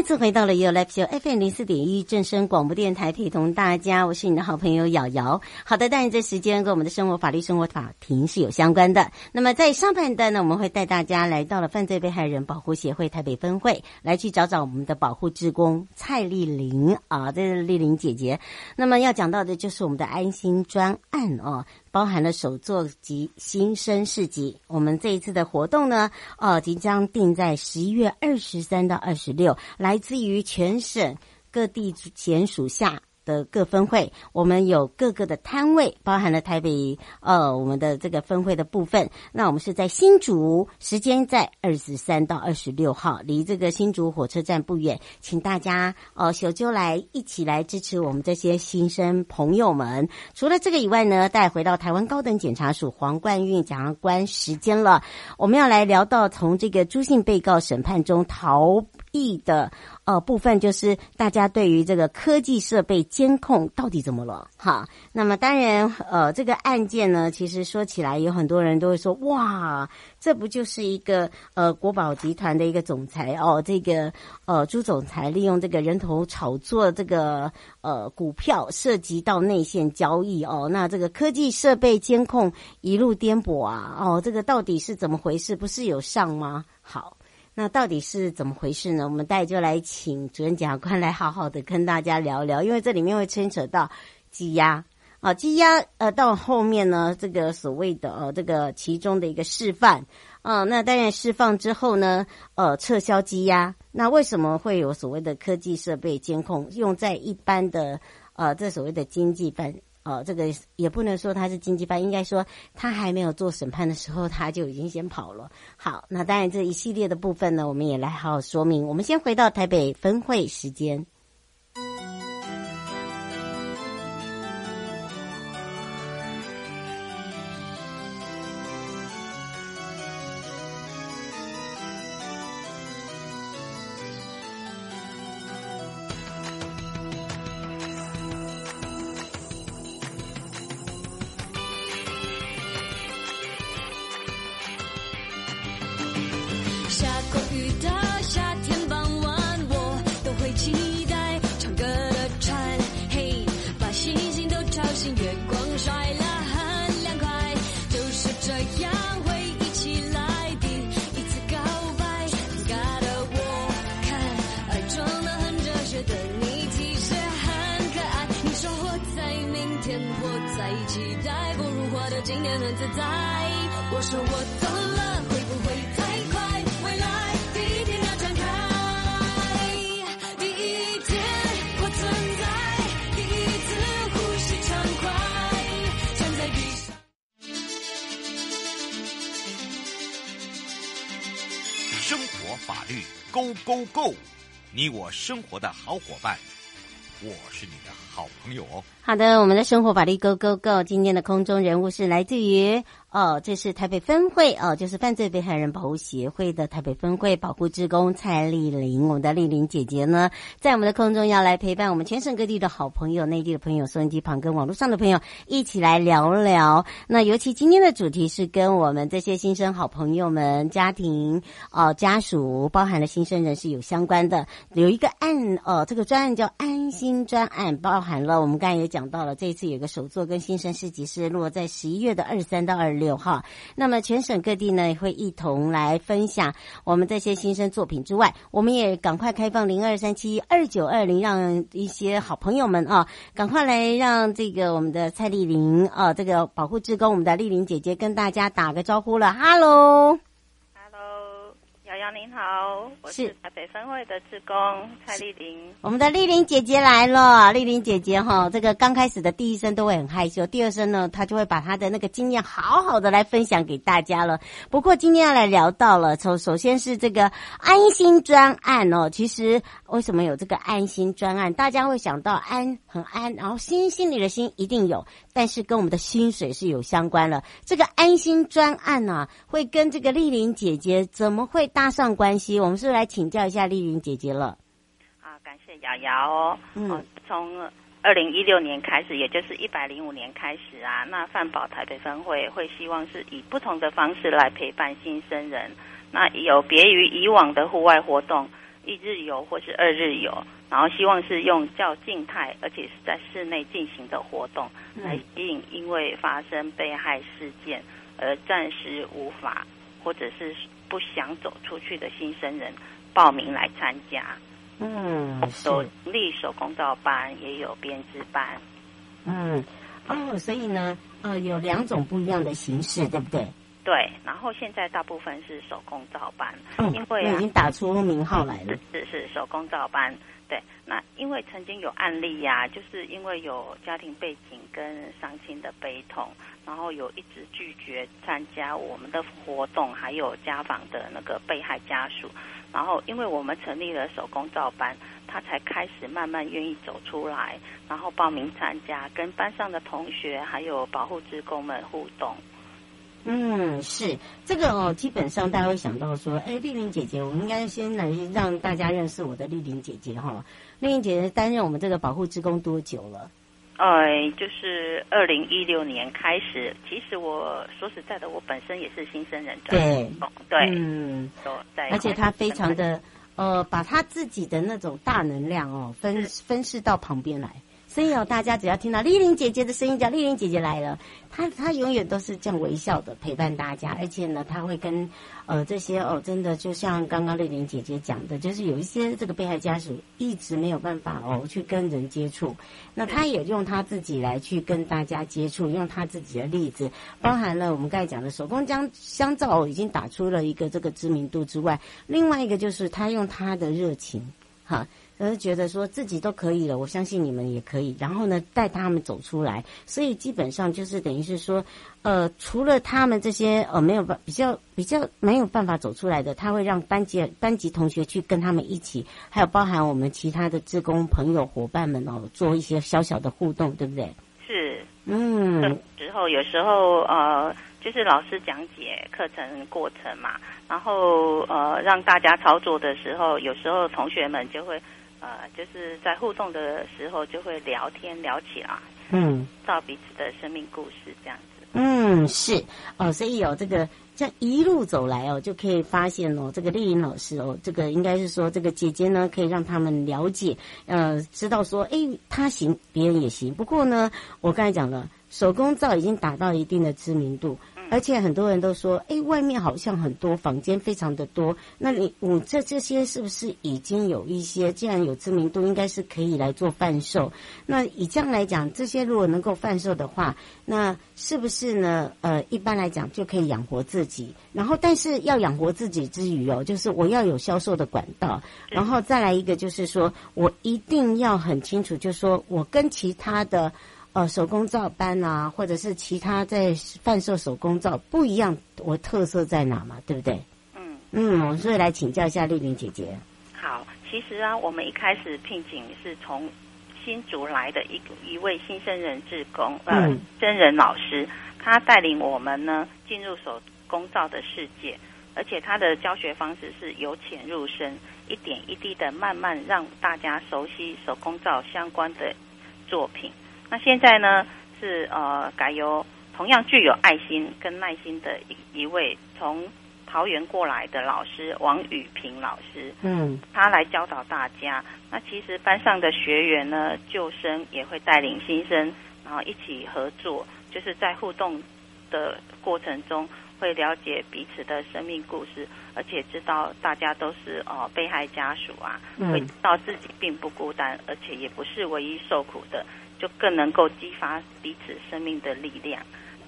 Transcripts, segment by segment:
再次回到了 You Live Show FM 零四点一正声广播电台，陪同大家，我是你的好朋友瑶瑶。好的，但这时间跟我们的生活法律生活法庭是有相关的。那么在上半段呢，我们会带大家来到了犯罪被害人保护协会台北分会，来去找找我们的保护志工蔡丽玲啊，这是丽玲姐姐。那么要讲到的就是我们的安心专案哦。包含了首座及新生市集，我们这一次的活动呢，哦，即将定在十一月二十三到二十六，来自于全省各地检署下。的各分会，我们有各个的摊位，包含了台北呃我们的这个分会的部分。那我们是在新竹，时间在二十三到二十六号，离这个新竹火车站不远，请大家呃小揪来一起来支持我们这些新生朋友们。除了这个以外呢，带回到台湾高等检察署黄冠运检察官时间了，我们要来聊到从这个朱姓被告审判中逃役的。呃，部分就是大家对于这个科技设备监控到底怎么了？哈，那么当然，呃，这个案件呢，其实说起来，有很多人都会说，哇，这不就是一个呃国宝集团的一个总裁哦，这个呃朱总裁利用这个人头炒作这个呃股票，涉及到内线交易哦，那这个科技设备监控一路颠簸啊，哦，这个到底是怎么回事？不是有上吗？好。那到底是怎么回事呢？我们待就来请主任检察官来好好的跟大家聊聊，因为这里面会牵扯到羁押啊，羁押呃，到后面呢，这个所谓的呃，这个其中的一个释放啊，那当然释放之后呢，呃，撤销羁押，那为什么会有所谓的科技设备监控用在一般的呃，这所谓的经济犯？哦，这个也不能说他是经济犯，应该说他还没有做审判的时候，他就已经先跑了。好，那当然这一系列的部分呢，我们也来好好说明。我们先回到台北分会时间。今天很自在我说我懂了会不会太快未来第一天要展开第一天我存在第一次呼吸畅快站在地上生活法律 go go go 你我生活的好伙伴我是你的好朋友哦。好的，我们的生活法律 Go Go Go，今天的空中人物是来自于。哦，这是台北分会哦，就是犯罪被害人保护协会的台北分会保护职工蔡丽玲，我们的丽玲姐姐呢，在我们的空中要来陪伴我们全省各地的好朋友、内地的朋友、收音机旁跟网络上的朋友一起来聊聊。那尤其今天的主题是跟我们这些新生好朋友们家庭哦家属，包含了新生人士有相关的，有一个案哦，这个专案叫安心专案，包含了我们刚才也讲到了，这一次有个首座跟新生市集是落在十一月的二十三到二。六号，那么全省各地呢也会一同来分享我们这些新生作品之外，我们也赶快开放零二三七二九二零，让一些好朋友们啊，赶快来让这个我们的蔡丽玲啊，这个保护职工，我们的丽玲姐姐跟大家打个招呼了，哈您好，我是台北分会的志工蔡丽玲。我们的丽玲姐姐来了，丽玲姐姐哈，这个刚开始的第一声都会很害羞，第二声呢，她就会把她的那个经验好好的来分享给大家了。不过今天要来聊到了，从首先是这个安心专案哦，其实为什么有这个安心专案？大家会想到安很安，然后心心里的心一定有，但是跟我们的薪水是有相关了。这个安心专案呢、啊，会跟这个丽玲姐姐怎么会搭上关系？我们是不是来请教一下丽云姐姐了？啊，感谢瑶瑶哦。嗯，从二零一六年开始，也就是一百零五年开始啊，那饭宝台北分会会希望是以不同的方式来陪伴新生人。那有别于以往的户外活动，一日游或是二日游，然后希望是用较静态，而且是在室内进行的活动，来吸引因为发生被害事件而暂时无法或者是不想走出去的新生人报名来参加。嗯，手立手工皂班，也有编织班。嗯，哦，所以呢，呃，有两种不一样的形式，对不对？对，然后现在大部分是手工皂班，嗯、因为、啊、已经打出名号来了。是是，是手工皂班。对，那因为曾经有案例呀、就是因为有家庭背景跟伤亲的悲痛，然后有一直拒绝参加我们的活动，还有家访的那个被害家属，然后因为我们成立了手工照班，他才开始慢慢愿意走出来，然后报名参加，跟班上的同学还有保护职工们互动。嗯，是这个哦。基本上大家会想到说，哎，丽玲姐姐，我们应该先来让大家认识我的丽玲姐姐哈。丽玲姐姐担任我们这个保护职工多久了？哎，就是二零一六年开始。其实我说实在的，我本身也是新生人的。对，对，嗯，对而且她非常的呃，把她自己的那种大能量哦，分分饰到旁边来。所以哦，大家只要听到丽玲姐姐的声音，叫丽玲姐姐来了，她她永远都是这样微笑的陪伴大家，而且呢，她会跟呃这些哦，真的就像刚刚丽玲姐姐讲的，就是有一些这个被害家属一直没有办法哦去跟人接触，那她也用她自己来去跟大家接触，用她自己的例子，包含了我们刚才讲的手工将香皂已经打出了一个这个知名度之外，另外一个就是她用她的热情，哈。而是觉得说自己都可以了，我相信你们也可以。然后呢，带他们走出来。所以基本上就是等于是说，呃，除了他们这些呃没有办比较比较没有办法走出来的，他会让班级班级同学去跟他们一起，还有包含我们其他的职工朋友伙伴们哦，做一些小小的互动，对不对？是，嗯。之后有时候呃，就是老师讲解课程过程嘛，然后呃让大家操作的时候，有时候同学们就会。呃，就是在互动的时候就会聊天聊起来，嗯，照彼此的生命故事这样子。嗯，是哦，所以有、哦、这个这一路走来哦，就可以发现哦，这个丽颖老师哦，这个应该是说这个姐姐呢，可以让他们了解，呃，知道说，哎，她行，别人也行。不过呢，我刚才讲了，手工皂已经达到一定的知名度。而且很多人都说，哎，外面好像很多房间非常的多。那你，你这这些是不是已经有一些？既然有知名度，应该是可以来做贩售。那以这样来讲，这些如果能够贩售的话，那是不是呢？呃，一般来讲就可以养活自己。然后，但是要养活自己之余哦，就是我要有销售的管道。然后再来一个，就是说我一定要很清楚，就是说我跟其他的。呃，手工皂班啊，或者是其他在贩售手工皂不一样，我特色在哪嘛？对不对？嗯嗯，所以来请教一下丽玲姐姐。好，其实啊，我们一开始聘请是从新竹来的一一位新生人志工，呃，嗯、真人老师，他带领我们呢进入手工皂的世界，而且他的教学方式是由浅入深，一点一滴的慢慢让大家熟悉手工皂相关的作品。那现在呢，是呃改由同样具有爱心跟耐心的一一位从桃园过来的老师王宇平老师，嗯，他来教导大家。那其实班上的学员呢，旧生也会带领新生，然后一起合作，就是在互动的过程中会了解彼此的生命故事，而且知道大家都是呃被害家属啊，会知道自己并不孤单，而且也不是唯一受苦的。就更能够激发彼此生命的力量。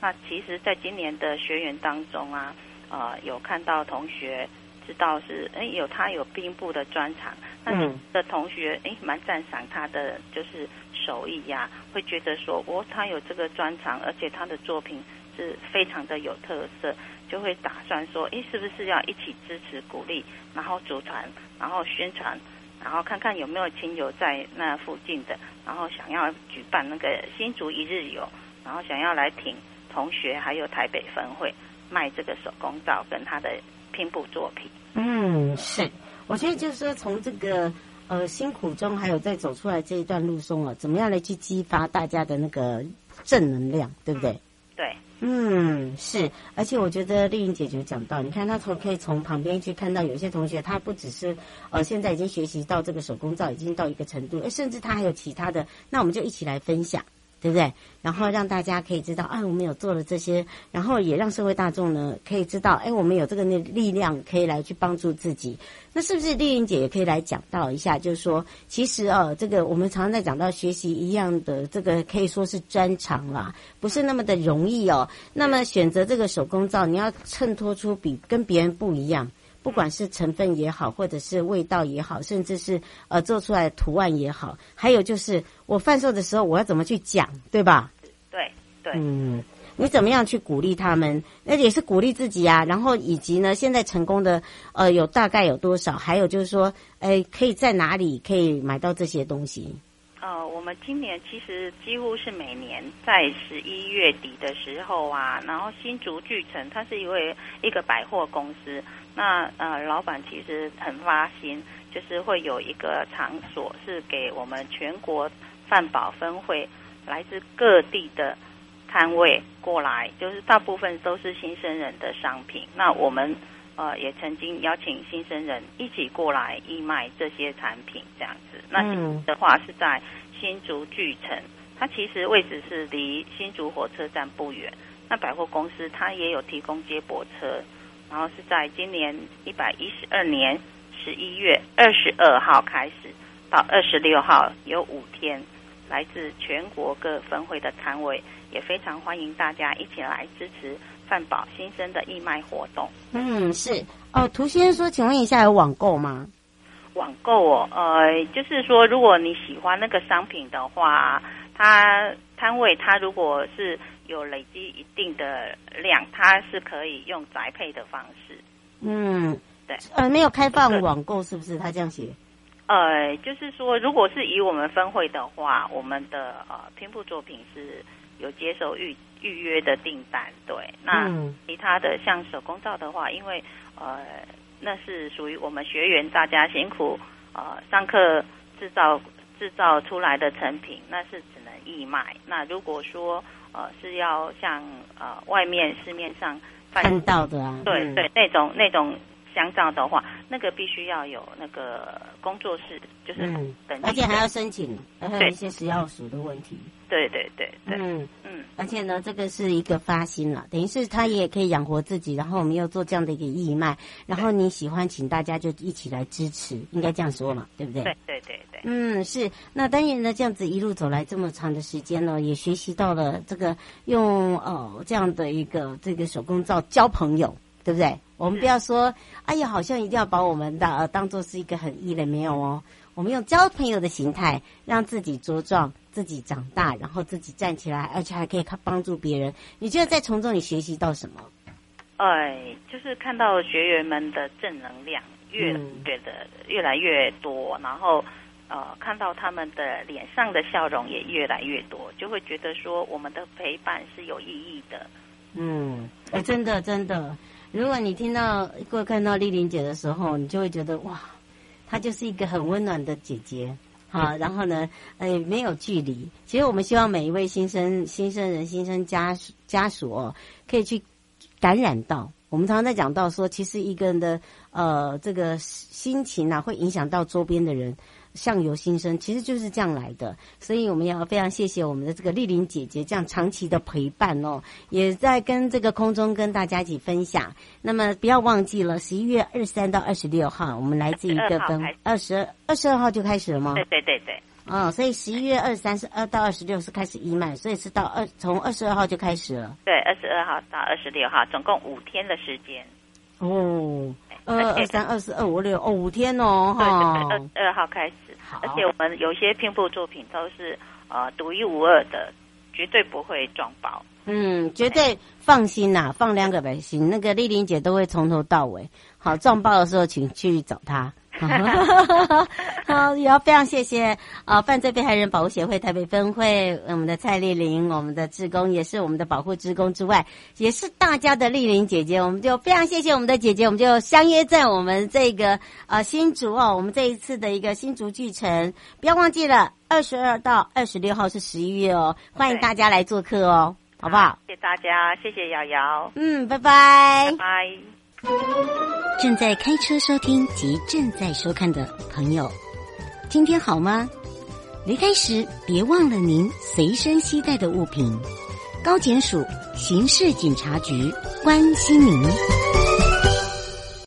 那其实，在今年的学员当中啊，呃，有看到同学知道是哎有他有兵部的专长，那你的同学哎蛮赞赏他的就是手艺呀、啊，会觉得说哦他有这个专长，而且他的作品是非常的有特色，就会打算说哎是不是要一起支持鼓励，然后组团，然后宣传，然后看看有没有亲友在那附近的，然后想要举办那个新竹一日游，然后想要来挺同学还有台北分会卖这个手工皂跟他的。拼布作品，嗯，是，我觉得就是说，从这个呃辛苦中，还有在走出来这一段路中啊，怎么样来去激发大家的那个正能量，对不对？嗯、对，嗯，是，而且我觉得丽颖姐就讲到，你看她从可以从旁边去看到，有些同学他不只是呃现在已经学习到这个手工皂已经到一个程度，甚至他还有其他的，那我们就一起来分享。对不对？然后让大家可以知道，哎，我们有做了这些，然后也让社会大众呢可以知道，哎，我们有这个那力量可以来去帮助自己。那是不是丽玲姐也可以来讲到一下？就是说，其实哦，这个我们常常在讲到学习一样的这个可以说是专长啦，不是那么的容易哦。那么选择这个手工皂，你要衬托出比跟别人不一样。不管是成分也好，或者是味道也好，甚至是呃做出来的图案也好，还有就是我贩售的时候我要怎么去讲，对吧？对对，嗯，你怎么样去鼓励他们？那也是鼓励自己啊。然后以及呢，现在成功的呃有大概有多少？还有就是说，哎，可以在哪里可以买到这些东西？呃，我们今年其实几乎是每年在十一月底的时候啊，然后新竹巨城它是一位一个百货公司。那呃，老板其实很发心，就是会有一个场所是给我们全国饭保分会来自各地的摊位过来，就是大部分都是新生人的商品。那我们呃也曾经邀请新生人一起过来义卖这些产品，这样子。那的话是在新竹巨城，它其实位置是离新竹火车站不远。那百货公司它也有提供接驳车。然后是在今年一百一十二年十一月二十二号开始到二十六号，有五天，来自全国各分会的摊位，也非常欢迎大家一起来支持饭宝新生的义卖活动。嗯，是哦。涂先生说，请问一下有网购吗？网购哦，呃，就是说，如果你喜欢那个商品的话，它摊位它如果是。有累积一定的量，它是可以用宅配的方式。嗯，对，呃，没有开放网购，是不是？他这样写。呃，就是说，如果是以我们分会的话，我们的呃拼布作品是有接受预预约的订单。对，那其他的像手工皂的话，因为呃那是属于我们学员大家辛苦呃上课制造制造出来的成品，那是只能义卖。那如果说呃，是要像呃外面市面上看到的啊，对对，那种那种香皂的话，那个必须要有那个工作室，就是等，而且还要申请，还有一些食药署的问题。对对对对，嗯嗯，而且呢，这个是一个发心了，等于是他也可以养活自己，然后我们又做这样的一个义卖，然后你喜欢，请大家就一起来支持，应该这样说嘛，对不对？对对对对，嗯，是。那当然呢，这样子一路走来这么长的时间呢，也学习到了这个用哦这样的一个这个手工皂交朋友，对不对？我们不要说，哎呀，好像一定要把我们的呃当做是一个很异类，没有哦。我们用交朋友的形态，让自己茁壮，自己长大，然后自己站起来，而且还可以看帮助别人。你觉得在从中你学习到什么？哎，就是看到学员们的正能量越越的、嗯、越来越多，然后呃，看到他们的脸上的笑容也越来越多，就会觉得说我们的陪伴是有意义的。嗯，哎，真的真的，如果你听到或看到丽玲姐的时候，你就会觉得哇。她就是一个很温暖的姐姐，啊，然后呢，呃，没有距离。其实我们希望每一位新生、新生人、新生家属家属哦，可以去感染到。我们常常在讲到说，其实一个人的呃这个心情啊，会影响到周边的人。相由心生，其实就是这样来的。所以我们要非常谢谢我们的这个丽玲姐姐这样长期的陪伴哦，也在跟这个空中跟大家一起分享。那么不要忘记了，十一月二十三到二十六号，我们来自一个分二十二二十二号就开始了吗？对对对对。哦，所以十一月二十三是二到二十六是开始义卖，所以是到二从二十二号就开始了。对，二十二号到二十六号，总共五天的时间。哦。二二三二四二五六哦，五天哦，对对对，二二号开始。而且我们有些拼布作品都是呃独一无二的，绝对不会撞包。嗯，绝对放心呐、啊，放两个白心，那个丽玲姐都会从头到尾。好，撞包的时候请去找她。好，也要非常谢谢啊！犯罪被害人保护协会台北分会，我们的蔡丽玲，我们的志工，也是我们的保护职工之外，也是大家的丽玲姐姐。我们就非常谢谢我们的姐姐，我们就相约在我们这个呃新竹哦，我们这一次的一个新竹巨城，不要忘记了，二十二到二十六号是十一月哦，欢迎大家来做客哦，好不好？谢谢大家，谢谢瑶瑶，嗯，拜拜，拜拜。正在开车收听及正在收看的朋友，今天好吗？离开时别忘了您随身携带的物品。高检署刑事警察局关心您。